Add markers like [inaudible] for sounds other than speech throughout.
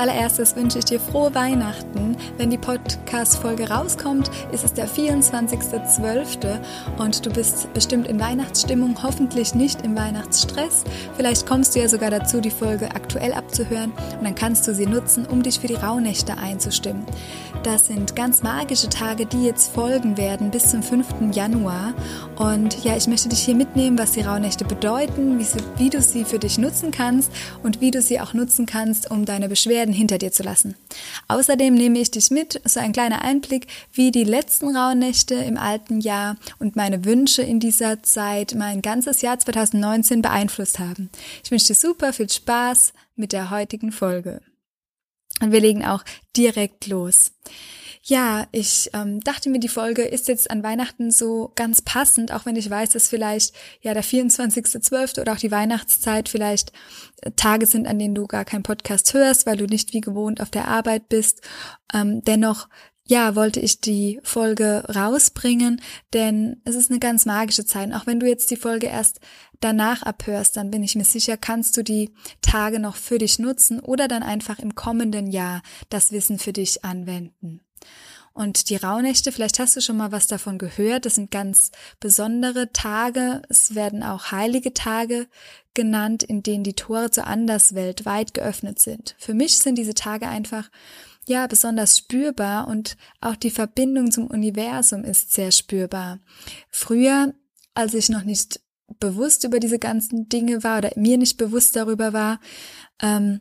Allererstes wünsche ich dir frohe Weihnachten. Wenn die Podcast-Folge rauskommt, ist es der 24.12. und du bist bestimmt in Weihnachtsstimmung, hoffentlich nicht im Weihnachtsstress. Vielleicht kommst du ja sogar dazu, die Folge aktuell abzuhören und dann kannst du sie nutzen, um dich für die Rauhnächte einzustimmen. Das sind ganz magische Tage, die jetzt folgen werden bis zum 5. Januar. Und ja, ich möchte dich hier mitnehmen, was die Rauhnächte bedeuten, wie, sie, wie du sie für dich nutzen kannst und wie du sie auch nutzen kannst, um deine Beschwerden hinter dir zu lassen. Außerdem nehme ich dich mit, so ein kleiner Einblick, wie die letzten Rauhnächte im alten Jahr und meine Wünsche in dieser Zeit mein ganzes Jahr 2019 beeinflusst haben. Ich wünsche dir super viel Spaß mit der heutigen Folge. Und wir legen auch direkt los. Ja, ich ähm, dachte mir, die Folge ist jetzt an Weihnachten so ganz passend, auch wenn ich weiß, dass vielleicht ja der 24.12. oder auch die Weihnachtszeit vielleicht äh, Tage sind, an denen du gar keinen Podcast hörst, weil du nicht wie gewohnt auf der Arbeit bist. Ähm, dennoch ja, wollte ich die Folge rausbringen, denn es ist eine ganz magische Zeit. Auch wenn du jetzt die Folge erst danach abhörst, dann bin ich mir sicher, kannst du die Tage noch für dich nutzen oder dann einfach im kommenden Jahr das Wissen für dich anwenden. Und die Rauhnächte, vielleicht hast du schon mal was davon gehört, das sind ganz besondere Tage. Es werden auch heilige Tage genannt, in denen die Tore zur Anderswelt weit geöffnet sind. Für mich sind diese Tage einfach ja besonders spürbar und auch die Verbindung zum Universum ist sehr spürbar. Früher, als ich noch nicht bewusst über diese ganzen Dinge war oder mir nicht bewusst darüber war, ähm,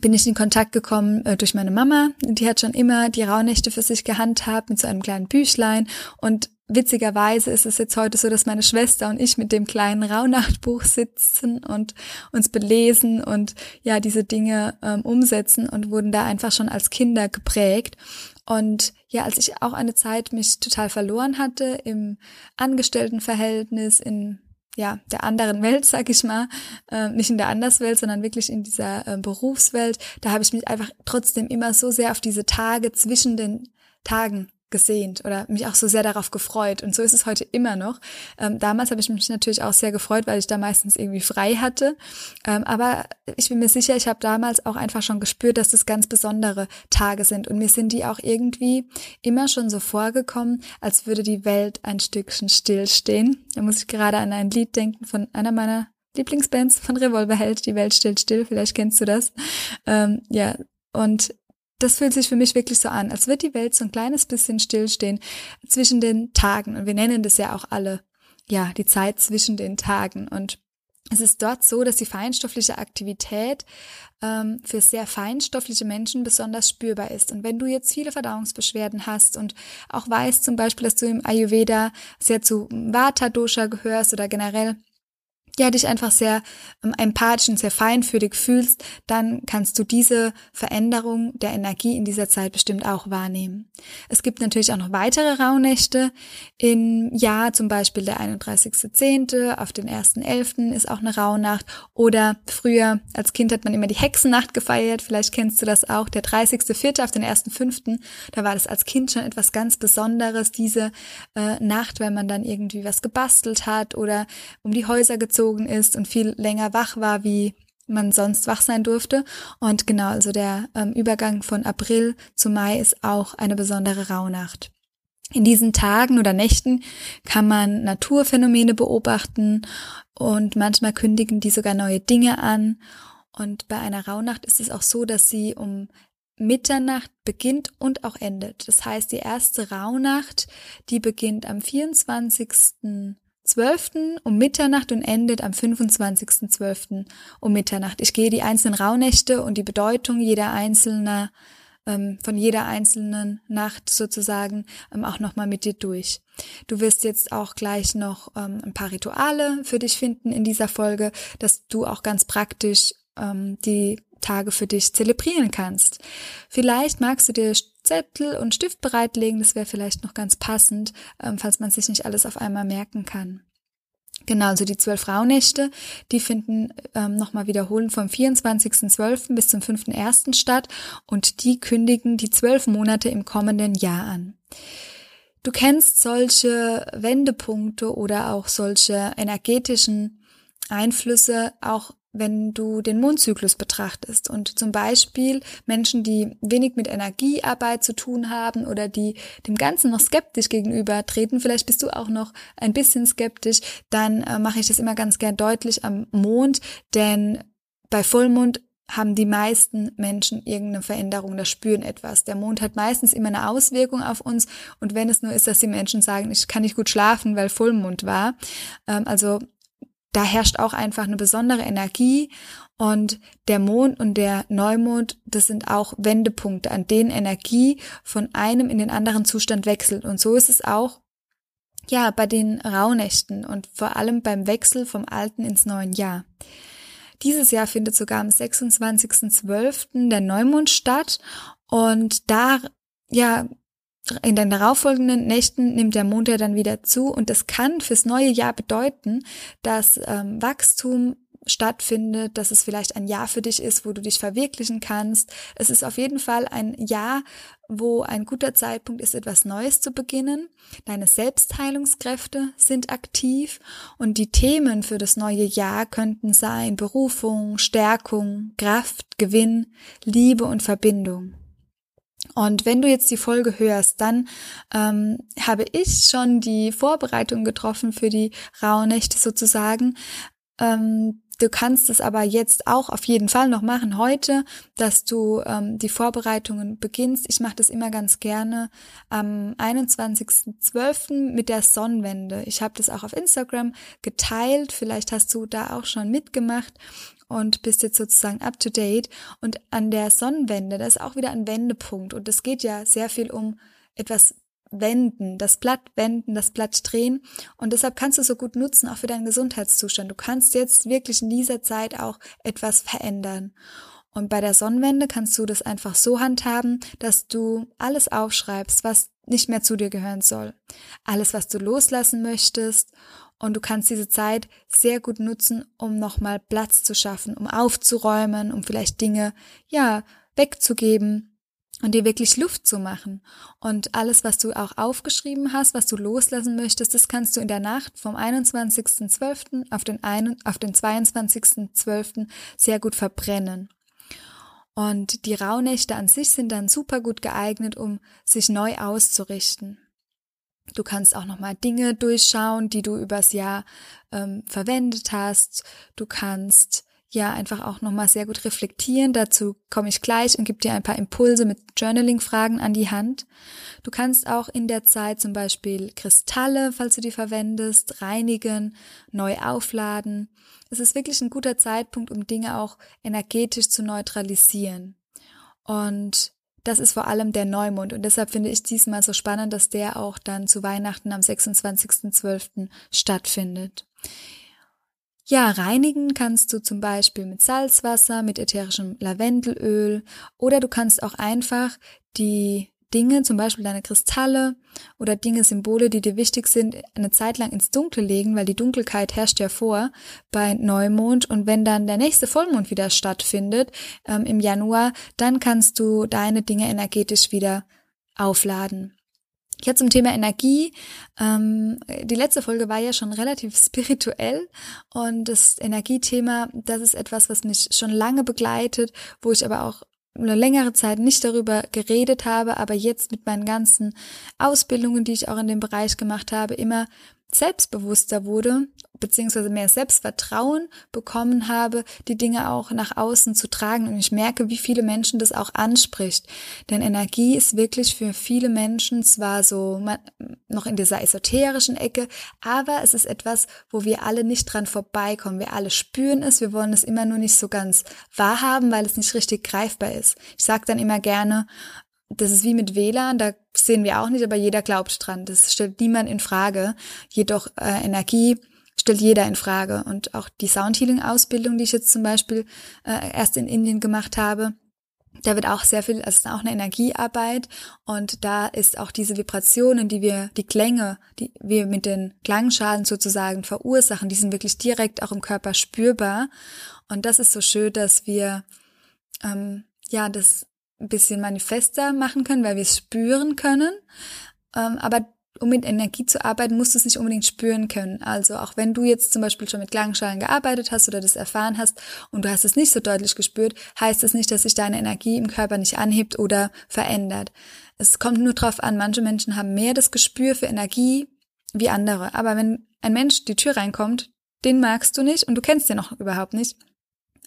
bin ich in Kontakt gekommen äh, durch meine Mama. Die hat schon immer die Rauhnächte für sich gehandhabt mit so einem kleinen Büchlein und witzigerweise ist es jetzt heute so, dass meine Schwester und ich mit dem kleinen Rauhnachtbuch sitzen und uns belesen und ja diese Dinge ähm, umsetzen und wurden da einfach schon als Kinder geprägt. Und ja, als ich auch eine Zeit mich total verloren hatte im Angestelltenverhältnis, in ja, der anderen Welt, [laughs] sag ich mal, äh, nicht in der Anderswelt, sondern wirklich in dieser äh, Berufswelt, da habe ich mich einfach trotzdem immer so sehr auf diese Tage zwischen den Tagen gesehnt oder mich auch so sehr darauf gefreut. Und so ist es heute immer noch. Ähm, damals habe ich mich natürlich auch sehr gefreut, weil ich da meistens irgendwie frei hatte. Ähm, aber ich bin mir sicher, ich habe damals auch einfach schon gespürt, dass das ganz besondere Tage sind. Und mir sind die auch irgendwie immer schon so vorgekommen, als würde die Welt ein Stückchen stillstehen. Da muss ich gerade an ein Lied denken von einer meiner Lieblingsbands von Revolverheld, die Welt stillt still, vielleicht kennst du das. Ähm, ja, und das fühlt sich für mich wirklich so an, als wird die Welt so ein kleines bisschen stillstehen zwischen den Tagen. Und wir nennen das ja auch alle, ja, die Zeit zwischen den Tagen. Und es ist dort so, dass die feinstoffliche Aktivität ähm, für sehr feinstoffliche Menschen besonders spürbar ist. Und wenn du jetzt viele Verdauungsbeschwerden hast und auch weißt zum Beispiel, dass du im Ayurveda sehr zu Vata-Dosha gehörst oder generell ja, dich einfach sehr ähm, empathisch und sehr feinfühlig fühlst, dann kannst du diese Veränderung der Energie in dieser Zeit bestimmt auch wahrnehmen. Es gibt natürlich auch noch weitere Rauhnächte im Jahr, zum Beispiel der 31.10. auf den 1.11. ist auch eine Rauhnacht oder früher als Kind hat man immer die Hexennacht gefeiert, vielleicht kennst du das auch, der 30.04. auf den 1.5. Da war das als Kind schon etwas ganz Besonderes, diese äh, Nacht, wenn man dann irgendwie was gebastelt hat oder um die Häuser gezogen umgezogen ist und viel länger wach war, wie man sonst wach sein durfte. Und genau, also der ähm, Übergang von April zu Mai ist auch eine besondere Rauhnacht. In diesen Tagen oder Nächten kann man Naturphänomene beobachten und manchmal kündigen die sogar neue Dinge an. Und bei einer Rauhnacht ist es auch so, dass sie um Mitternacht beginnt und auch endet. Das heißt, die erste Rauhnacht, die beginnt am 24. 12. um Mitternacht und endet am 25.12. um Mitternacht. Ich gehe die einzelnen Rauhnächte und die Bedeutung jeder einzelner ähm, von jeder einzelnen Nacht sozusagen ähm, auch nochmal mit dir durch. Du wirst jetzt auch gleich noch ähm, ein paar Rituale für dich finden in dieser Folge, dass du auch ganz praktisch ähm, die Tage für dich zelebrieren kannst. Vielleicht magst du dir Zettel und Stift bereitlegen, das wäre vielleicht noch ganz passend, ähm, falls man sich nicht alles auf einmal merken kann. Genau, also die zwölf Rauhnächte, die finden ähm, nochmal wiederholen vom 24.12. bis zum 5.1. statt und die kündigen die zwölf Monate im kommenden Jahr an. Du kennst solche Wendepunkte oder auch solche energetischen Einflüsse auch wenn du den Mondzyklus betrachtest und zum Beispiel Menschen, die wenig mit Energiearbeit zu tun haben oder die dem Ganzen noch skeptisch gegenüber treten, vielleicht bist du auch noch ein bisschen skeptisch, dann äh, mache ich das immer ganz gern deutlich am Mond, denn bei Vollmond haben die meisten Menschen irgendeine Veränderung, da spüren etwas. Der Mond hat meistens immer eine Auswirkung auf uns und wenn es nur ist, dass die Menschen sagen, ich kann nicht gut schlafen, weil Vollmond war, ähm, also da herrscht auch einfach eine besondere Energie und der Mond und der Neumond, das sind auch Wendepunkte, an denen Energie von einem in den anderen Zustand wechselt. Und so ist es auch ja, bei den Rauhnächten und vor allem beim Wechsel vom alten ins neuen Jahr. Dieses Jahr findet sogar am 26.12. der Neumond statt und da, ja, in den darauffolgenden Nächten nimmt der Mond ja dann wieder zu und das kann fürs neue Jahr bedeuten, dass ähm, Wachstum stattfindet, dass es vielleicht ein Jahr für dich ist, wo du dich verwirklichen kannst. Es ist auf jeden Fall ein Jahr, wo ein guter Zeitpunkt ist, etwas Neues zu beginnen. Deine Selbstheilungskräfte sind aktiv und die Themen für das neue Jahr könnten sein Berufung, Stärkung, Kraft, Gewinn, Liebe und Verbindung. Und wenn du jetzt die Folge hörst, dann ähm, habe ich schon die Vorbereitung getroffen für die Rauhnächte sozusagen. Ähm, du kannst es aber jetzt auch auf jeden Fall noch machen heute, dass du ähm, die Vorbereitungen beginnst. Ich mache das immer ganz gerne am 21.12. mit der Sonnenwende. Ich habe das auch auf Instagram geteilt. Vielleicht hast du da auch schon mitgemacht und bist jetzt sozusagen up to date. Und an der Sonnenwende, da ist auch wieder ein Wendepunkt. Und es geht ja sehr viel um etwas wenden, das Blatt wenden, das Blatt drehen. Und deshalb kannst du so gut nutzen, auch für deinen Gesundheitszustand. Du kannst jetzt wirklich in dieser Zeit auch etwas verändern. Und bei der Sonnenwende kannst du das einfach so handhaben, dass du alles aufschreibst, was nicht mehr zu dir gehören soll. Alles, was du loslassen möchtest und du kannst diese Zeit sehr gut nutzen, um nochmal Platz zu schaffen, um aufzuräumen, um vielleicht Dinge, ja, wegzugeben und dir wirklich Luft zu machen. Und alles, was du auch aufgeschrieben hast, was du loslassen möchtest, das kannst du in der Nacht vom 21.12. auf den, den 22.12. sehr gut verbrennen. Und die Rauhnächte an sich sind dann super gut geeignet, um sich neu auszurichten. Du kannst auch nochmal Dinge durchschauen, die du übers Jahr ähm, verwendet hast. Du kannst ja einfach auch nochmal sehr gut reflektieren. Dazu komme ich gleich und gebe dir ein paar Impulse mit Journaling-Fragen an die Hand. Du kannst auch in der Zeit zum Beispiel Kristalle, falls du die verwendest, reinigen, neu aufladen. Es ist wirklich ein guter Zeitpunkt, um Dinge auch energetisch zu neutralisieren. Und das ist vor allem der Neumond. Und deshalb finde ich diesmal so spannend, dass der auch dann zu Weihnachten am 26.12. stattfindet. Ja, reinigen kannst du zum Beispiel mit Salzwasser, mit ätherischem Lavendelöl oder du kannst auch einfach die Dinge, zum Beispiel deine Kristalle oder Dinge, Symbole, die dir wichtig sind, eine Zeit lang ins Dunkle legen, weil die Dunkelheit herrscht ja vor bei Neumond und wenn dann der nächste Vollmond wieder stattfindet ähm, im Januar, dann kannst du deine Dinge energetisch wieder aufladen. Jetzt zum Thema Energie. Ähm, die letzte Folge war ja schon relativ spirituell und das Energiethema, das ist etwas, was mich schon lange begleitet, wo ich aber auch eine längere Zeit nicht darüber geredet habe, aber jetzt mit meinen ganzen Ausbildungen, die ich auch in dem Bereich gemacht habe, immer selbstbewusster wurde beziehungsweise mehr Selbstvertrauen bekommen habe, die Dinge auch nach außen zu tragen. Und ich merke, wie viele Menschen das auch anspricht. Denn Energie ist wirklich für viele Menschen zwar so noch in dieser esoterischen Ecke, aber es ist etwas, wo wir alle nicht dran vorbeikommen. Wir alle spüren es, wir wollen es immer nur nicht so ganz wahrhaben, weil es nicht richtig greifbar ist. Ich sage dann immer gerne, das ist wie mit WLAN, da sehen wir auch nicht, aber jeder glaubt dran. Das stellt niemand in Frage. Jedoch äh, Energie stellt jeder in Frage. Und auch die Soundhealing-Ausbildung, die ich jetzt zum Beispiel äh, erst in Indien gemacht habe, da wird auch sehr viel, also auch eine Energiearbeit und da ist auch diese Vibrationen, die wir, die Klänge, die wir mit den Klangschalen sozusagen verursachen, die sind wirklich direkt auch im Körper spürbar. Und das ist so schön, dass wir ähm, ja das ein bisschen manifester machen können, weil wir es spüren können. Ähm, aber um mit Energie zu arbeiten, musst du es nicht unbedingt spüren können. Also auch wenn du jetzt zum Beispiel schon mit Klangschalen gearbeitet hast oder das erfahren hast und du hast es nicht so deutlich gespürt, heißt es das nicht, dass sich deine Energie im Körper nicht anhebt oder verändert. Es kommt nur drauf an, manche Menschen haben mehr das Gespür für Energie wie andere. Aber wenn ein Mensch die Tür reinkommt, den magst du nicht und du kennst den noch überhaupt nicht,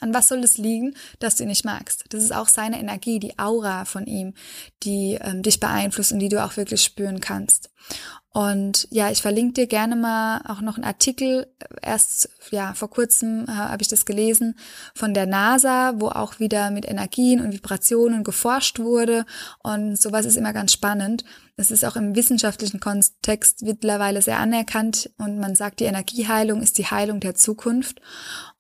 an was soll es liegen, dass du ihn nicht magst? Das ist auch seine Energie, die Aura von ihm, die ähm, dich beeinflusst und die du auch wirklich spüren kannst. Und ja, ich verlinke dir gerne mal auch noch einen Artikel. Erst ja vor kurzem äh, habe ich das gelesen von der NASA, wo auch wieder mit Energien und Vibrationen geforscht wurde. Und sowas ist immer ganz spannend. Es ist auch im wissenschaftlichen Kontext mittlerweile sehr anerkannt und man sagt, die Energieheilung ist die Heilung der Zukunft.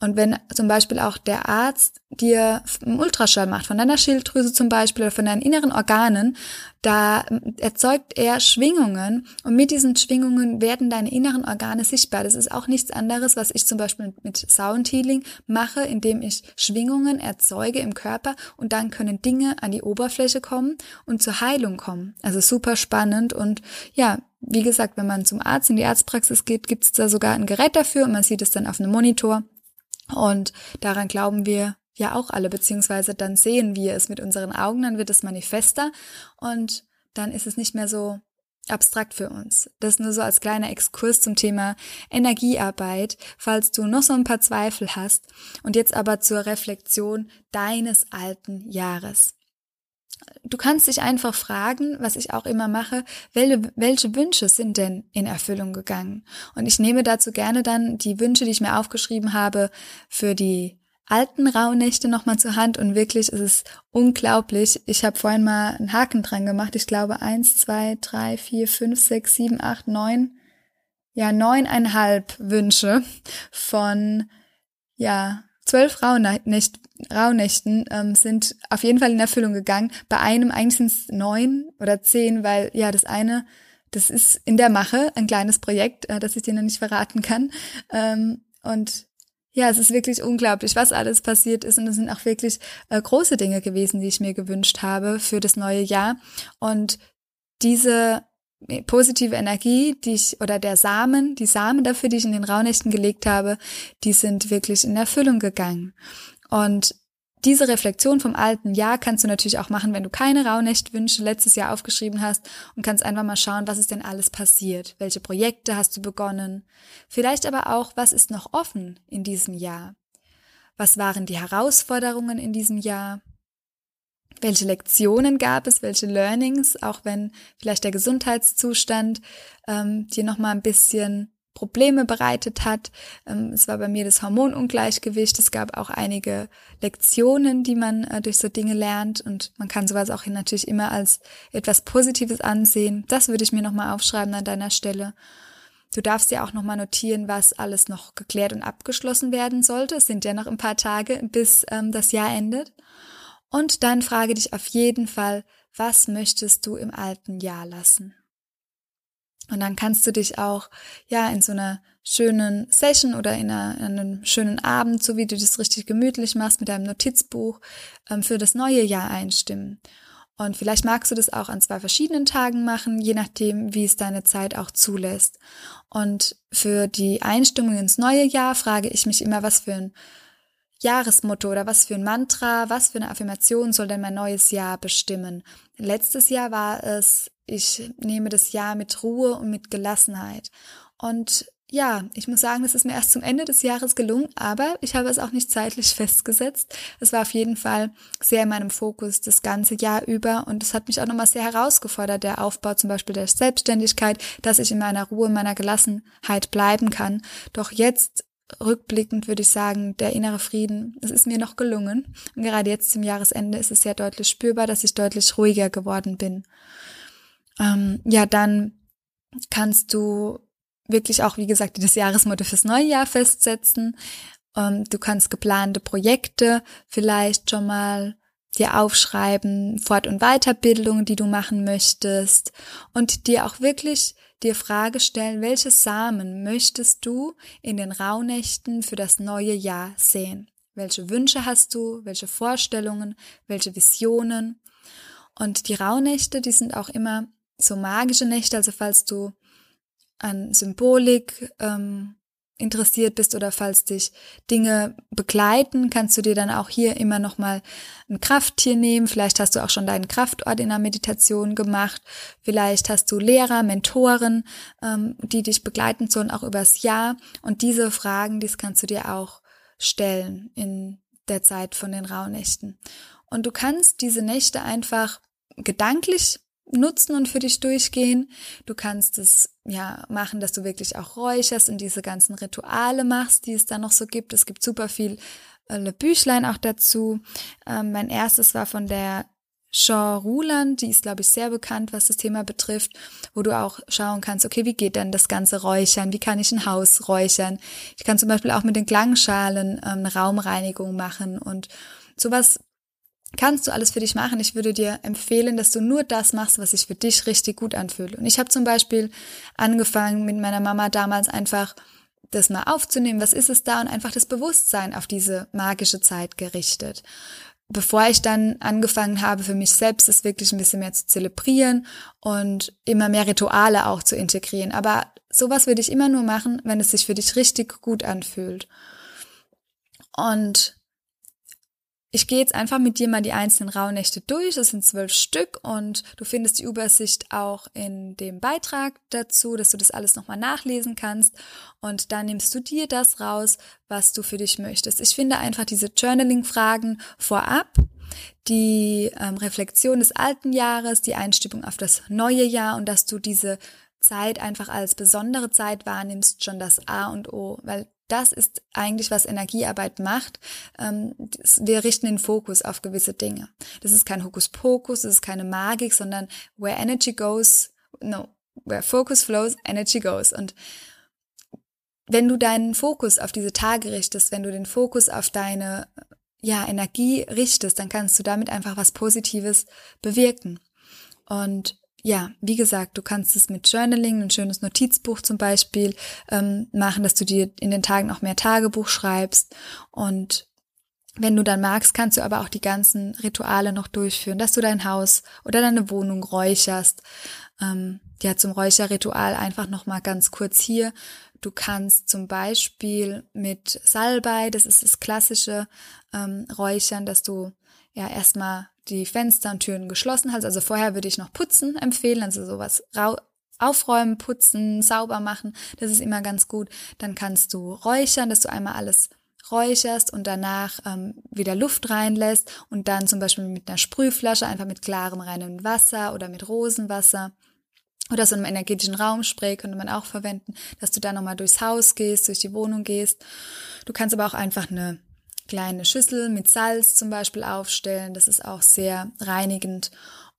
Und wenn zum Beispiel auch der Arzt dir einen Ultraschall macht, von deiner Schilddrüse zum Beispiel oder von deinen inneren Organen, da erzeugt er Schwingungen und mit diesen Schwingungen werden deine inneren Organe sichtbar. Das ist auch nichts anderes, was ich zum Beispiel mit Sound Healing mache, indem ich Schwingungen erzeuge im Körper und dann können Dinge an die Oberfläche kommen und zur Heilung kommen. Also super spannend und ja, wie gesagt, wenn man zum Arzt in die Arztpraxis geht, gibt es da sogar ein Gerät dafür und man sieht es dann auf einem Monitor. Und daran glauben wir ja auch alle, beziehungsweise dann sehen wir es mit unseren Augen, dann wird es manifester und dann ist es nicht mehr so abstrakt für uns. Das nur so als kleiner Exkurs zum Thema Energiearbeit, falls du noch so ein paar Zweifel hast und jetzt aber zur Reflexion deines alten Jahres. Du kannst dich einfach fragen, was ich auch immer mache, welche, welche Wünsche sind denn in Erfüllung gegangen? Und ich nehme dazu gerne dann die Wünsche, die ich mir aufgeschrieben habe, für die alten Rauhnächte nochmal zur Hand und wirklich ist es unglaublich. Ich habe vorhin mal einen Haken dran gemacht. Ich glaube eins, zwei, drei, vier, fünf, sechs, sieben, acht, neun, ja neuneinhalb Wünsche von ja zwölf Rauhnächt, Rauhnächten ähm, sind auf jeden Fall in Erfüllung gegangen. Bei einem eigentlich sind es neun oder zehn, weil ja das eine das ist in der Mache, ein kleines Projekt, äh, das ich dir noch nicht verraten kann. Ähm, und ja, es ist wirklich unglaublich, was alles passiert ist. Und es sind auch wirklich äh, große Dinge gewesen, die ich mir gewünscht habe für das neue Jahr. Und diese positive Energie, die ich, oder der Samen, die Samen dafür, die ich in den Raunächten gelegt habe, die sind wirklich in Erfüllung gegangen. Und diese Reflexion vom alten Jahr kannst du natürlich auch machen, wenn du keine Rauhnächtwünsche letztes Jahr aufgeschrieben hast und kannst einfach mal schauen, was ist denn alles passiert? Welche Projekte hast du begonnen? Vielleicht aber auch, was ist noch offen in diesem Jahr? Was waren die Herausforderungen in diesem Jahr? Welche Lektionen gab es? Welche Learnings? Auch wenn vielleicht der Gesundheitszustand ähm, dir noch mal ein bisschen Probleme bereitet hat. Ähm, es war bei mir das Hormonungleichgewicht. Es gab auch einige Lektionen, die man äh, durch so Dinge lernt und man kann sowas auch natürlich immer als etwas Positives ansehen. Das würde ich mir nochmal aufschreiben an deiner Stelle. Du darfst ja auch nochmal notieren, was alles noch geklärt und abgeschlossen werden sollte. Es sind ja noch ein paar Tage, bis ähm, das Jahr endet. Und dann frage dich auf jeden Fall, was möchtest du im alten Jahr lassen? Und dann kannst du dich auch, ja, in so einer schönen Session oder in, einer, in einem schönen Abend, so wie du das richtig gemütlich machst mit deinem Notizbuch, ähm, für das neue Jahr einstimmen. Und vielleicht magst du das auch an zwei verschiedenen Tagen machen, je nachdem, wie es deine Zeit auch zulässt. Und für die Einstimmung ins neue Jahr frage ich mich immer, was für ein Jahresmotto oder was für ein Mantra, was für eine Affirmation soll denn mein neues Jahr bestimmen? Letztes Jahr war es ich nehme das Jahr mit Ruhe und mit Gelassenheit. Und ja, ich muss sagen, es ist mir erst zum Ende des Jahres gelungen, aber ich habe es auch nicht zeitlich [laughs] festgesetzt. Es war auf jeden Fall sehr in meinem Fokus das ganze Jahr über und es hat mich auch nochmal sehr herausgefordert, der Aufbau zum Beispiel der Selbstständigkeit, dass ich in meiner Ruhe, in meiner Gelassenheit bleiben kann. Doch jetzt rückblickend würde ich sagen, der innere Frieden, es ist mir noch gelungen. Und gerade jetzt zum Jahresende ist es sehr deutlich spürbar, dass ich deutlich ruhiger geworden bin ähm, ja, dann kannst du wirklich auch, wie gesagt, das Jahresmotto fürs neue Jahr festsetzen. Ähm, du kannst geplante Projekte vielleicht schon mal dir aufschreiben, Fort- und Weiterbildungen, die du machen möchtest und dir auch wirklich dir Frage stellen, welche Samen möchtest du in den Rauhnächten für das neue Jahr sehen? Welche Wünsche hast du? Welche Vorstellungen? Welche Visionen? Und die Rauhnächte, die sind auch immer so magische Nächte, also falls du an Symbolik ähm, interessiert bist oder falls dich Dinge begleiten, kannst du dir dann auch hier immer nochmal ein Krafttier nehmen. Vielleicht hast du auch schon deinen Kraftort in der Meditation gemacht. Vielleicht hast du Lehrer, Mentoren, ähm, die dich begleiten sollen, auch übers Jahr. Und diese Fragen, dies kannst du dir auch stellen in der Zeit von den Rauhnächten. Und du kannst diese Nächte einfach gedanklich nutzen und für dich durchgehen. Du kannst es ja machen, dass du wirklich auch räucherst und diese ganzen Rituale machst, die es da noch so gibt. Es gibt super viel äh, Büchlein auch dazu. Ähm, mein erstes war von der Shaw Ruland, die ist, glaube ich, sehr bekannt, was das Thema betrifft, wo du auch schauen kannst, okay, wie geht denn das ganze Räuchern? Wie kann ich ein Haus räuchern? Ich kann zum Beispiel auch mit den Klangschalen ähm, Raumreinigung machen und sowas kannst du alles für dich machen. Ich würde dir empfehlen, dass du nur das machst, was sich für dich richtig gut anfühlt. Und ich habe zum Beispiel angefangen mit meiner Mama damals einfach das mal aufzunehmen, was ist es da und einfach das Bewusstsein auf diese magische Zeit gerichtet. Bevor ich dann angefangen habe, für mich selbst es wirklich ein bisschen mehr zu zelebrieren und immer mehr Rituale auch zu integrieren. Aber sowas würde ich immer nur machen, wenn es sich für dich richtig gut anfühlt. Und ich gehe jetzt einfach mit dir mal die einzelnen Rauhnächte durch. Es sind zwölf Stück und du findest die Übersicht auch in dem Beitrag dazu, dass du das alles nochmal nachlesen kannst. Und dann nimmst du dir das raus, was du für dich möchtest. Ich finde einfach diese Journaling-Fragen vorab, die ähm, Reflexion des alten Jahres, die Einstimmung auf das neue Jahr und dass du diese Zeit einfach als besondere Zeit wahrnimmst, schon das A und O, weil das ist eigentlich, was Energiearbeit macht. Ähm, wir richten den Fokus auf gewisse Dinge. Das ist kein Hokuspokus, das ist keine Magik, sondern where energy goes, no, where focus flows, energy goes. Und wenn du deinen Fokus auf diese Tage richtest, wenn du den Fokus auf deine ja, Energie richtest, dann kannst du damit einfach was Positives bewirken. Und ja, wie gesagt, du kannst es mit Journaling, ein schönes Notizbuch zum Beispiel ähm, machen, dass du dir in den Tagen auch mehr Tagebuch schreibst. Und wenn du dann magst, kannst du aber auch die ganzen Rituale noch durchführen, dass du dein Haus oder deine Wohnung räucherst. Ähm, ja, zum Räucherritual einfach noch mal ganz kurz hier. Du kannst zum Beispiel mit Salbei, das ist das klassische ähm, Räuchern, dass du ja erstmal die Fenster und Türen geschlossen hast. Also vorher würde ich noch putzen empfehlen, also sowas aufräumen, putzen, sauber machen. Das ist immer ganz gut. Dann kannst du räuchern, dass du einmal alles räucherst und danach ähm, wieder Luft reinlässt und dann zum Beispiel mit einer Sprühflasche einfach mit klarem reinem Wasser oder mit Rosenwasser oder so einem energetischen Raumspray könnte man auch verwenden, dass du da nochmal durchs Haus gehst, durch die Wohnung gehst. Du kannst aber auch einfach eine kleine Schüssel mit Salz zum Beispiel aufstellen. Das ist auch sehr reinigend.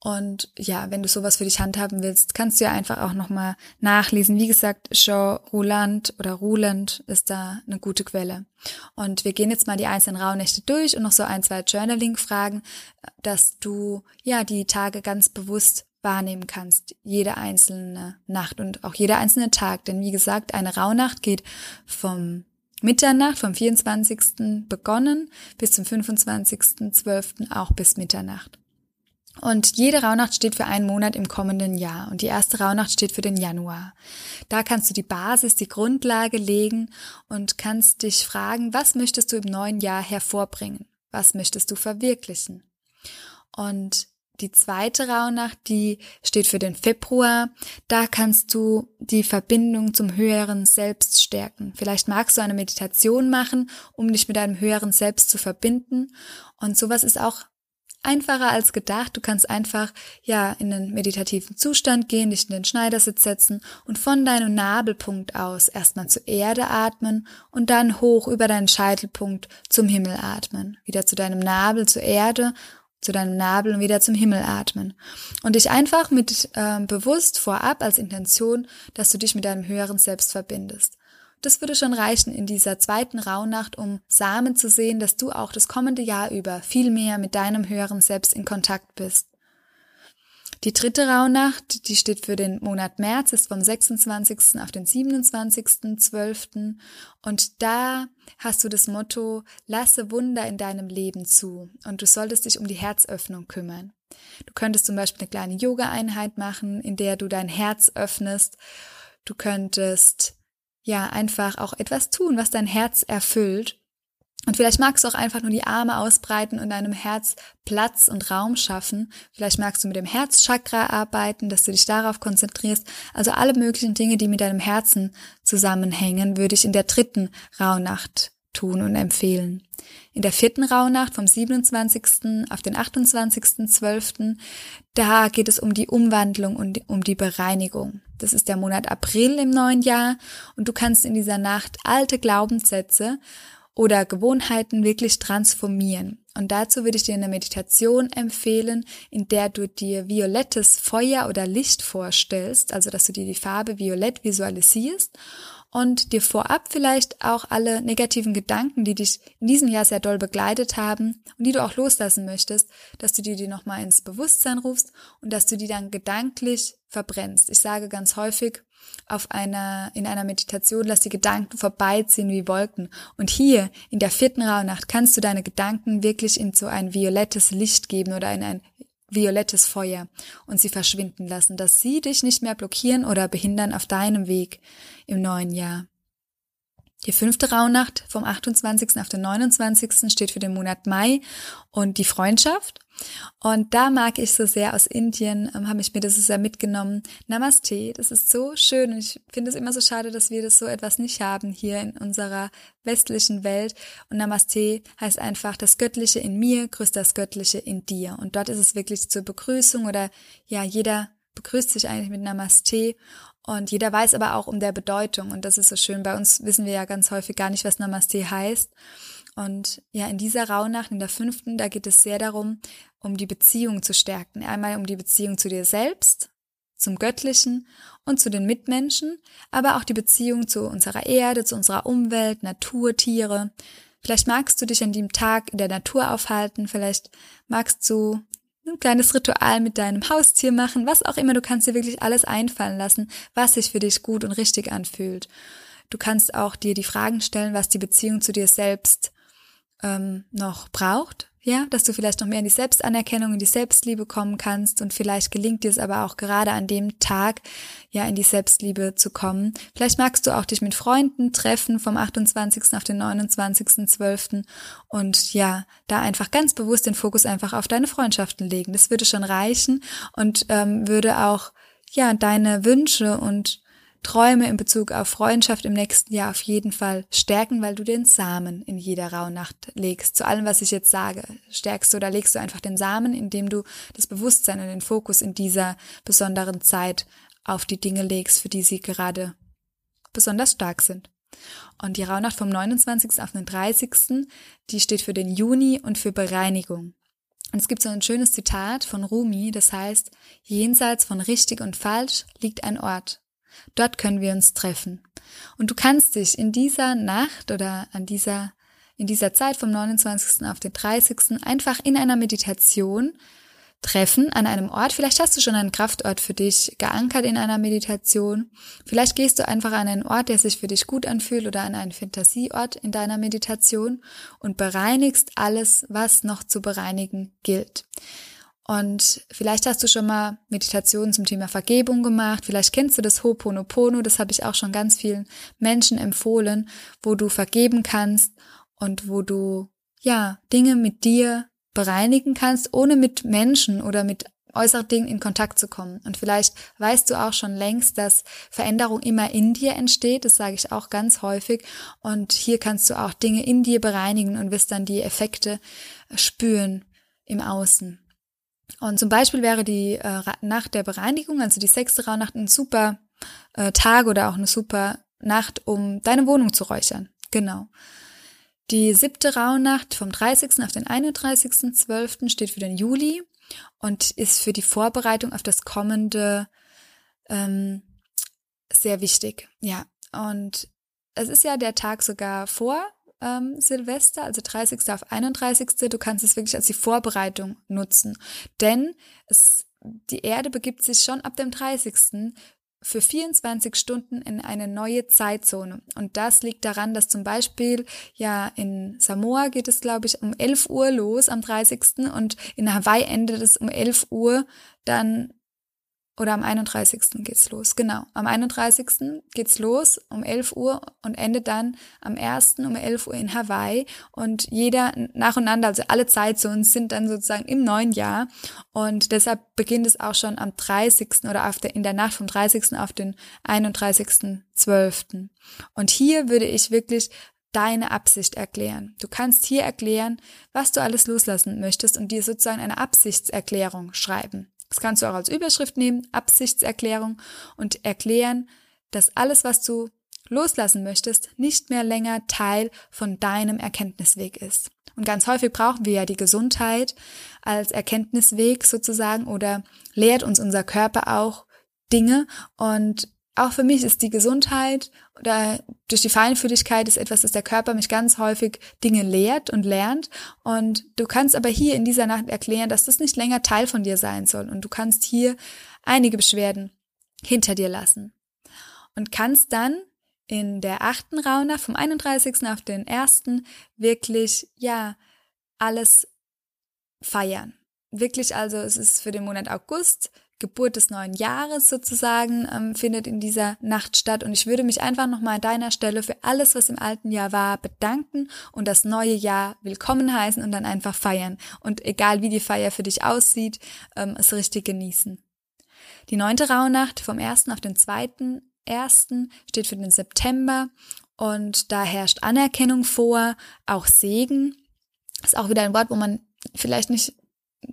Und ja, wenn du sowas für dich handhaben willst, kannst du ja einfach auch nochmal nachlesen. Wie gesagt, Jean Rouland oder Rouland ist da eine gute Quelle. Und wir gehen jetzt mal die einzelnen Rauhnächte durch und noch so ein, zwei Journaling-Fragen, dass du ja die Tage ganz bewusst wahrnehmen kannst, jede einzelne Nacht und auch jeder einzelne Tag. Denn wie gesagt, eine Rauhnacht geht vom Mitternacht vom 24. begonnen bis zum 25.12. auch bis Mitternacht. Und jede Rauhnacht steht für einen Monat im kommenden Jahr und die erste Rauhnacht steht für den Januar. Da kannst du die Basis, die Grundlage legen und kannst dich fragen, was möchtest du im neuen Jahr hervorbringen? Was möchtest du verwirklichen? Und die zweite Rauhnacht, die steht für den Februar. Da kannst du die Verbindung zum höheren Selbst stärken. Vielleicht magst du eine Meditation machen, um dich mit deinem höheren Selbst zu verbinden. Und sowas ist auch einfacher als gedacht. Du kannst einfach, ja, in einen meditativen Zustand gehen, dich in den Schneidersitz setzen und von deinem Nabelpunkt aus erstmal zur Erde atmen und dann hoch über deinen Scheitelpunkt zum Himmel atmen. Wieder zu deinem Nabel, zur Erde zu deinem Nabel und wieder zum Himmel atmen. Und dich einfach mit äh, bewusst vorab als Intention, dass du dich mit deinem höheren Selbst verbindest. Das würde schon reichen in dieser zweiten Rauhnacht, um Samen zu sehen, dass du auch das kommende Jahr über viel mehr mit deinem höheren Selbst in Kontakt bist. Die dritte Rauhnacht, die steht für den Monat März, ist vom 26. auf den 27.12. Und da hast du das Motto, lasse Wunder in deinem Leben zu. Und du solltest dich um die Herzöffnung kümmern. Du könntest zum Beispiel eine kleine Yoga-Einheit machen, in der du dein Herz öffnest. Du könntest ja einfach auch etwas tun, was dein Herz erfüllt. Und vielleicht magst du auch einfach nur die Arme ausbreiten und deinem Herz Platz und Raum schaffen. Vielleicht magst du mit dem Herzchakra arbeiten, dass du dich darauf konzentrierst. Also alle möglichen Dinge, die mit deinem Herzen zusammenhängen, würde ich in der dritten Rauhnacht tun und empfehlen. In der vierten Rauhnacht vom 27. auf den 28.12. da geht es um die Umwandlung und um die Bereinigung. Das ist der Monat April im neuen Jahr und du kannst in dieser Nacht alte Glaubenssätze oder Gewohnheiten wirklich transformieren. Und dazu würde ich dir eine Meditation empfehlen, in der du dir violettes Feuer oder Licht vorstellst, also dass du dir die Farbe violett visualisierst und dir vorab vielleicht auch alle negativen Gedanken, die dich in diesem Jahr sehr doll begleitet haben und die du auch loslassen möchtest, dass du dir die nochmal ins Bewusstsein rufst und dass du die dann gedanklich verbrennst. Ich sage ganz häufig auf einer, in einer Meditation, lass die Gedanken vorbeiziehen wie Wolken. Und hier in der vierten Rauhnacht kannst du deine Gedanken wirklich in so ein violettes Licht geben oder in ein violettes Feuer und sie verschwinden lassen, dass sie dich nicht mehr blockieren oder behindern auf deinem Weg im neuen Jahr. Die fünfte Rauhnacht vom 28. auf den 29. steht für den Monat Mai und die Freundschaft. Und da mag ich so sehr aus Indien, ähm, habe ich mir das sehr mitgenommen. Namaste, das ist so schön und ich finde es immer so schade, dass wir das so etwas nicht haben hier in unserer westlichen Welt. Und Namaste heißt einfach, das Göttliche in mir grüßt das Göttliche in dir. Und dort ist es wirklich zur Begrüßung oder ja, jeder begrüßt sich eigentlich mit Namaste und jeder weiß aber auch um der Bedeutung und das ist so schön. Bei uns wissen wir ja ganz häufig gar nicht, was Namaste heißt. Und ja, in dieser Rauhnacht, in der fünften, da geht es sehr darum, um die Beziehung zu stärken. Einmal um die Beziehung zu dir selbst, zum Göttlichen und zu den Mitmenschen, aber auch die Beziehung zu unserer Erde, zu unserer Umwelt, Natur, Tiere. Vielleicht magst du dich an dem Tag in der Natur aufhalten, vielleicht magst du ein kleines Ritual mit deinem Haustier machen, was auch immer, du kannst dir wirklich alles einfallen lassen, was sich für dich gut und richtig anfühlt. Du kannst auch dir die Fragen stellen, was die Beziehung zu dir selbst ähm, noch braucht, ja, dass du vielleicht noch mehr in die Selbstanerkennung, in die Selbstliebe kommen kannst und vielleicht gelingt dir es aber auch gerade an dem Tag, ja, in die Selbstliebe zu kommen. Vielleicht magst du auch dich mit Freunden treffen vom 28. auf den 29.12. und ja, da einfach ganz bewusst den Fokus einfach auf deine Freundschaften legen. Das würde schon reichen und ähm, würde auch, ja, deine Wünsche und Träume in Bezug auf Freundschaft im nächsten Jahr auf jeden Fall stärken, weil du den Samen in jeder Rauhnacht legst. Zu allem, was ich jetzt sage, stärkst du oder legst du einfach den Samen, indem du das Bewusstsein und den Fokus in dieser besonderen Zeit auf die Dinge legst, für die sie gerade besonders stark sind. Und die Rauhnacht vom 29. auf den 30. die steht für den Juni und für Bereinigung. Und es gibt so ein schönes Zitat von Rumi, das heißt, jenseits von richtig und falsch liegt ein Ort. Dort können wir uns treffen. Und du kannst dich in dieser Nacht oder an dieser, in dieser Zeit vom 29. auf den 30. einfach in einer Meditation treffen an einem Ort. Vielleicht hast du schon einen Kraftort für dich geankert in einer Meditation. Vielleicht gehst du einfach an einen Ort, der sich für dich gut anfühlt oder an einen Fantasieort in deiner Meditation und bereinigst alles, was noch zu bereinigen gilt. Und vielleicht hast du schon mal Meditationen zum Thema Vergebung gemacht. Vielleicht kennst du das Ho'oponopono. Das habe ich auch schon ganz vielen Menschen empfohlen, wo du vergeben kannst und wo du, ja, Dinge mit dir bereinigen kannst, ohne mit Menschen oder mit äußeren Dingen in Kontakt zu kommen. Und vielleicht weißt du auch schon längst, dass Veränderung immer in dir entsteht. Das sage ich auch ganz häufig. Und hier kannst du auch Dinge in dir bereinigen und wirst dann die Effekte spüren im Außen. Und zum Beispiel wäre die äh, Nacht der Bereinigung, also die sechste Rauhnacht, ein super äh, Tag oder auch eine super Nacht, um deine Wohnung zu räuchern. Genau. Die siebte Rauhnacht vom 30. auf den 31.12. steht für den Juli und ist für die Vorbereitung auf das kommende ähm, sehr wichtig. Ja, und es ist ja der Tag sogar vor ähm, Silvester, also 30. auf 31. Du kannst es wirklich als die Vorbereitung nutzen, denn es, die Erde begibt sich schon ab dem 30 für 24 Stunden in eine neue Zeitzone. Und das liegt daran, dass zum Beispiel ja in Samoa geht es, glaube ich, um 11 Uhr los am 30. und in Hawaii endet es um 11 Uhr dann oder am 31. geht's los. Genau. Am 31. geht's los um 11 Uhr und endet dann am 1. um 11 Uhr in Hawaii. Und jeder nacheinander, also alle Zeitzonen sind dann sozusagen im neuen Jahr. Und deshalb beginnt es auch schon am 30. oder auf der, in der Nacht vom 30. auf den 31.12. Und hier würde ich wirklich deine Absicht erklären. Du kannst hier erklären, was du alles loslassen möchtest und dir sozusagen eine Absichtserklärung schreiben. Das kannst du auch als Überschrift nehmen, Absichtserklärung und erklären, dass alles, was du loslassen möchtest, nicht mehr länger Teil von deinem Erkenntnisweg ist. Und ganz häufig brauchen wir ja die Gesundheit als Erkenntnisweg sozusagen oder lehrt uns unser Körper auch Dinge und auch für mich ist die Gesundheit oder durch die Feinfühligkeit ist etwas, dass der Körper mich ganz häufig Dinge lehrt und lernt. Und du kannst aber hier in dieser Nacht erklären, dass das nicht länger Teil von dir sein soll. Und du kannst hier einige Beschwerden hinter dir lassen. Und kannst dann in der achten Rauhnacht vom 31. auf den 1. wirklich, ja, alles feiern. Wirklich also, es ist für den Monat August Geburt des neuen Jahres sozusagen ähm, findet in dieser Nacht statt. Und ich würde mich einfach nochmal an deiner Stelle für alles, was im alten Jahr war, bedanken und das neue Jahr willkommen heißen und dann einfach feiern. Und egal wie die Feier für dich aussieht, ähm, es richtig genießen. Die neunte Rauhnacht vom ersten auf den zweiten ersten steht für den September und da herrscht Anerkennung vor, auch Segen. Ist auch wieder ein Wort, wo man vielleicht nicht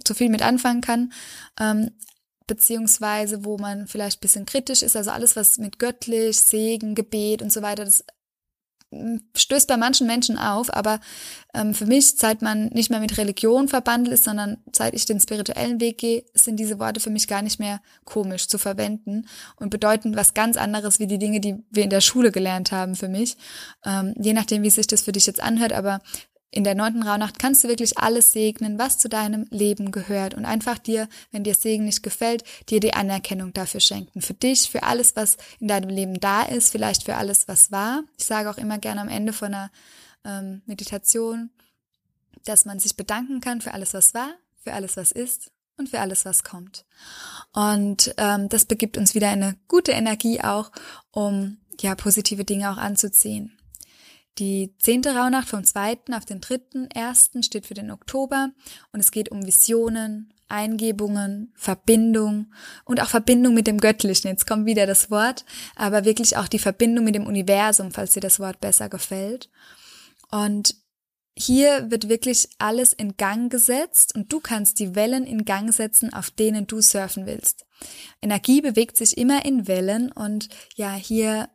so viel mit anfangen kann. Ähm, beziehungsweise wo man vielleicht bisschen kritisch ist, also alles, was mit göttlich, Segen, Gebet und so weiter, das hm, stößt bei manchen Menschen auf, aber ähm, für mich, seit man nicht mehr mit Religion verbandelt ist, sondern seit ich den spirituellen Weg gehe, sind diese Worte für mich gar nicht mehr komisch zu verwenden und bedeuten was ganz anderes wie die Dinge, die wir in der Schule gelernt haben für mich. Ähm, je nachdem, wie sich das für dich jetzt anhört, aber in der neunten Rauhnacht kannst du wirklich alles segnen, was zu deinem Leben gehört und einfach dir, wenn dir Segen nicht gefällt, dir die Anerkennung dafür schenken. Für dich, für alles, was in deinem Leben da ist, vielleicht für alles, was war. Ich sage auch immer gerne am Ende von einer ähm, Meditation, dass man sich bedanken kann für alles, was war, für alles, was ist und für alles, was kommt. Und ähm, das begibt uns wieder eine gute Energie auch, um ja positive Dinge auch anzuziehen. Die zehnte Rauhnacht vom zweiten auf den dritten ersten steht für den Oktober und es geht um Visionen, Eingebungen, Verbindung und auch Verbindung mit dem Göttlichen. Jetzt kommt wieder das Wort, aber wirklich auch die Verbindung mit dem Universum, falls dir das Wort besser gefällt. Und hier wird wirklich alles in Gang gesetzt und du kannst die Wellen in Gang setzen, auf denen du surfen willst. Energie bewegt sich immer in Wellen und ja, hier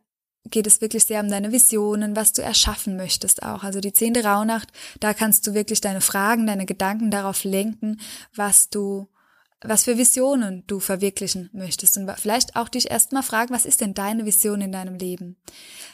geht es wirklich sehr um deine Visionen, was du erschaffen möchtest auch. Also die zehnte Rauhnacht, da kannst du wirklich deine Fragen, deine Gedanken darauf lenken, was du, was für Visionen du verwirklichen möchtest. Und vielleicht auch dich erstmal fragen, was ist denn deine Vision in deinem Leben?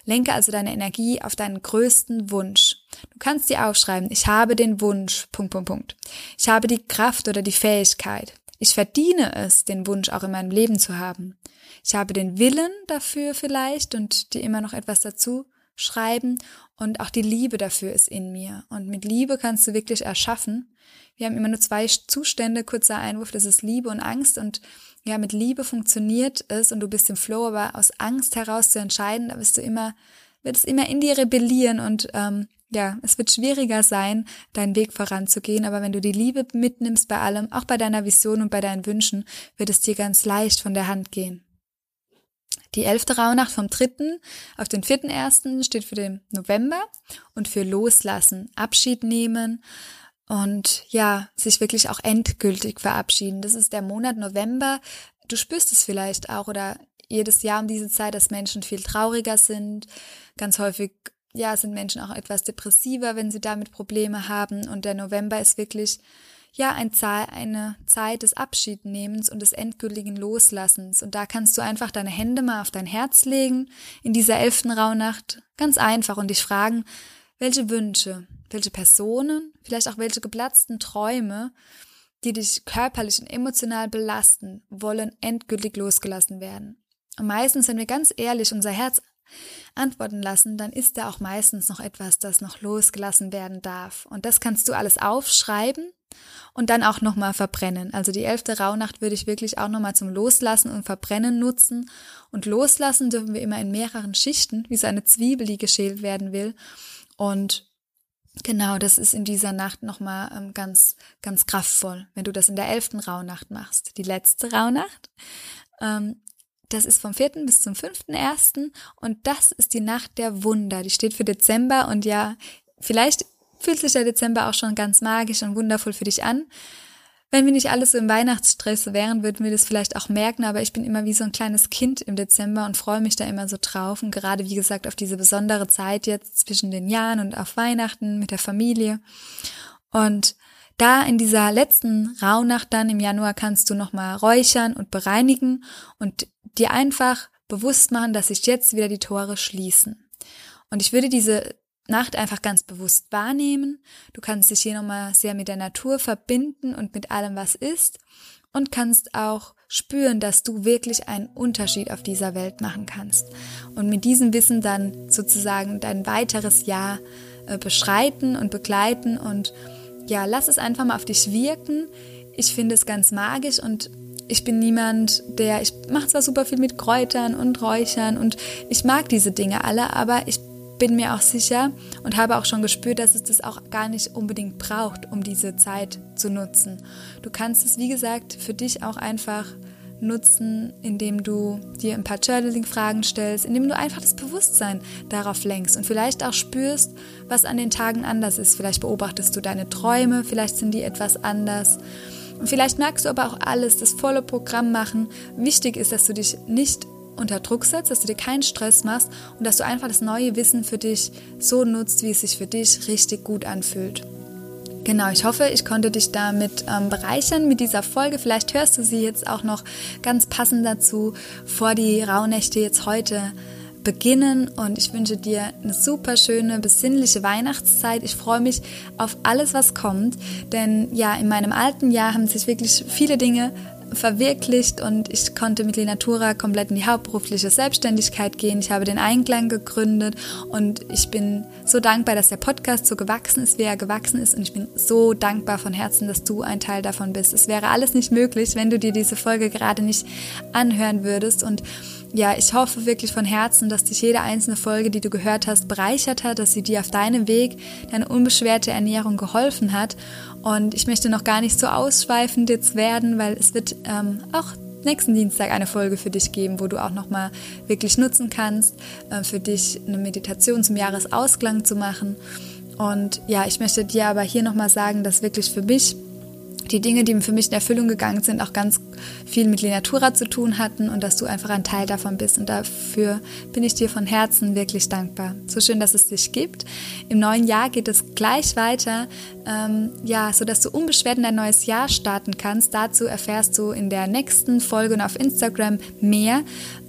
Lenke also deine Energie auf deinen größten Wunsch. Du kannst dir aufschreiben, ich habe den Wunsch, Punkt, Punkt, Punkt. Ich habe die Kraft oder die Fähigkeit. Ich verdiene es, den Wunsch auch in meinem Leben zu haben. Ich habe den Willen dafür vielleicht und dir immer noch etwas dazu schreiben und auch die Liebe dafür ist in mir. Und mit Liebe kannst du wirklich erschaffen. Wir haben immer nur zwei Zustände, kurzer Einwurf, das ist Liebe und Angst und ja, mit Liebe funktioniert es und du bist im Flow, aber aus Angst heraus zu entscheiden, da wirst du immer, wird es immer in dir rebellieren und ähm, ja, es wird schwieriger sein, deinen Weg voranzugehen, aber wenn du die Liebe mitnimmst bei allem, auch bei deiner Vision und bei deinen Wünschen, wird es dir ganz leicht von der Hand gehen. Die elfte Rauhnacht vom dritten auf den vierten ersten steht für den November und für Loslassen, Abschied nehmen und ja, sich wirklich auch endgültig verabschieden. Das ist der Monat November. Du spürst es vielleicht auch oder jedes Jahr um diese Zeit, dass Menschen viel trauriger sind, ganz häufig ja, sind Menschen auch etwas depressiver, wenn sie damit Probleme haben. Und der November ist wirklich ja ein eine Zeit des Abschiednehmens und des endgültigen Loslassens. Und da kannst du einfach deine Hände mal auf dein Herz legen in dieser elften Rauhnacht, ganz einfach und dich fragen, welche Wünsche, welche Personen, vielleicht auch welche geplatzten Träume, die dich körperlich und emotional belasten, wollen endgültig losgelassen werden. Und meistens, wenn wir ganz ehrlich unser Herz antworten lassen, dann ist da auch meistens noch etwas, das noch losgelassen werden darf. Und das kannst du alles aufschreiben und dann auch nochmal verbrennen. Also die elfte Rauhnacht würde ich wirklich auch nochmal zum Loslassen und Verbrennen nutzen. Und loslassen dürfen wir immer in mehreren Schichten, wie so eine Zwiebel, die geschält werden will. Und Genau, das ist in dieser Nacht nochmal ähm, ganz, ganz kraftvoll, wenn du das in der elften Rauhnacht machst. Die letzte Rauhnacht ähm, das ist vom 4. bis zum 5.1. und das ist die Nacht der Wunder. Die steht für Dezember und ja, vielleicht fühlt sich der Dezember auch schon ganz magisch und wundervoll für dich an. Wenn wir nicht alles so im Weihnachtsstress wären, würden wir das vielleicht auch merken, aber ich bin immer wie so ein kleines Kind im Dezember und freue mich da immer so drauf und gerade wie gesagt auf diese besondere Zeit jetzt zwischen den Jahren und auf Weihnachten mit der Familie. Und da in dieser letzten Rauhnacht dann im Januar kannst du nochmal räuchern und bereinigen und dir einfach bewusst machen, dass sich jetzt wieder die Tore schließen. Und ich würde diese Nacht einfach ganz bewusst wahrnehmen. Du kannst dich hier nochmal sehr mit der Natur verbinden und mit allem, was ist. Und kannst auch spüren, dass du wirklich einen Unterschied auf dieser Welt machen kannst. Und mit diesem Wissen dann sozusagen dein weiteres Jahr äh, beschreiten und begleiten und ja, lass es einfach mal auf dich wirken. Ich finde es ganz magisch und ich bin niemand, der, ich mache zwar super viel mit Kräutern und Räuchern und ich mag diese Dinge alle, aber ich bin mir auch sicher und habe auch schon gespürt, dass es das auch gar nicht unbedingt braucht, um diese Zeit zu nutzen. Du kannst es, wie gesagt, für dich auch einfach nutzen, indem du dir ein paar Journaling-Fragen stellst, indem du einfach das Bewusstsein darauf lenkst und vielleicht auch spürst, was an den Tagen anders ist. Vielleicht beobachtest du deine Träume, vielleicht sind die etwas anders. Und vielleicht merkst du aber auch alles, das volle Programm machen. Wichtig ist, dass du dich nicht unter Druck setzt, dass du dir keinen Stress machst und dass du einfach das neue Wissen für dich so nutzt, wie es sich für dich richtig gut anfühlt. Genau, ich hoffe, ich konnte dich damit ähm, bereichern mit dieser Folge. Vielleicht hörst du sie jetzt auch noch ganz passend dazu vor die Rauhnächte jetzt heute beginnen und ich wünsche dir eine super schöne, besinnliche Weihnachtszeit. Ich freue mich auf alles, was kommt, denn ja, in meinem alten Jahr haben sich wirklich viele Dinge verwirklicht und ich konnte mit Lenatura komplett in die hauptberufliche Selbstständigkeit gehen. Ich habe den Einklang gegründet und ich bin so dankbar, dass der Podcast so gewachsen ist, wie er gewachsen ist und ich bin so dankbar von Herzen, dass du ein Teil davon bist. Es wäre alles nicht möglich, wenn du dir diese Folge gerade nicht anhören würdest und ja, ich hoffe wirklich von Herzen, dass dich jede einzelne Folge, die du gehört hast, bereichert hat, dass sie dir auf deinem Weg deine unbeschwerte Ernährung geholfen hat. Und ich möchte noch gar nicht so ausschweifend jetzt werden, weil es wird ähm, auch nächsten Dienstag eine Folge für dich geben, wo du auch nochmal wirklich nutzen kannst, äh, für dich eine Meditation zum Jahresausklang zu machen. Und ja, ich möchte dir aber hier nochmal sagen, dass wirklich für mich die Dinge, die für mich in Erfüllung gegangen sind, auch ganz viel mit Lenatura zu tun hatten und dass du einfach ein Teil davon bist. Und dafür bin ich dir von Herzen wirklich dankbar. So schön, dass es dich gibt. Im neuen Jahr geht es gleich weiter, ähm, ja, so dass du unbeschwert in dein neues Jahr starten kannst. Dazu erfährst du in der nächsten Folge und auf Instagram mehr.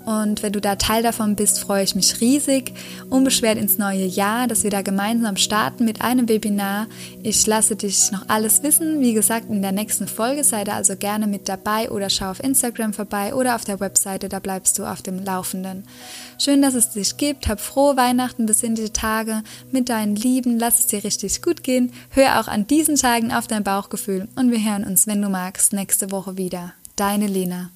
Und wenn du da Teil davon bist, freue ich mich riesig. Unbeschwert ins neue Jahr, dass wir da gemeinsam starten mit einem Webinar. Ich lasse dich noch alles wissen. Wie gesagt, in der nächsten Folge sei da also gerne mit dabei oder schau auf Instagram vorbei oder auf der Webseite, da bleibst du auf dem Laufenden. Schön, dass es dich gibt. Hab frohe Weihnachten, besinnliche Tage mit deinen Lieben. Lass es dir richtig gut gehen. Hör auch an diesen Tagen auf dein Bauchgefühl und wir hören uns, wenn du magst, nächste Woche wieder. Deine Lena.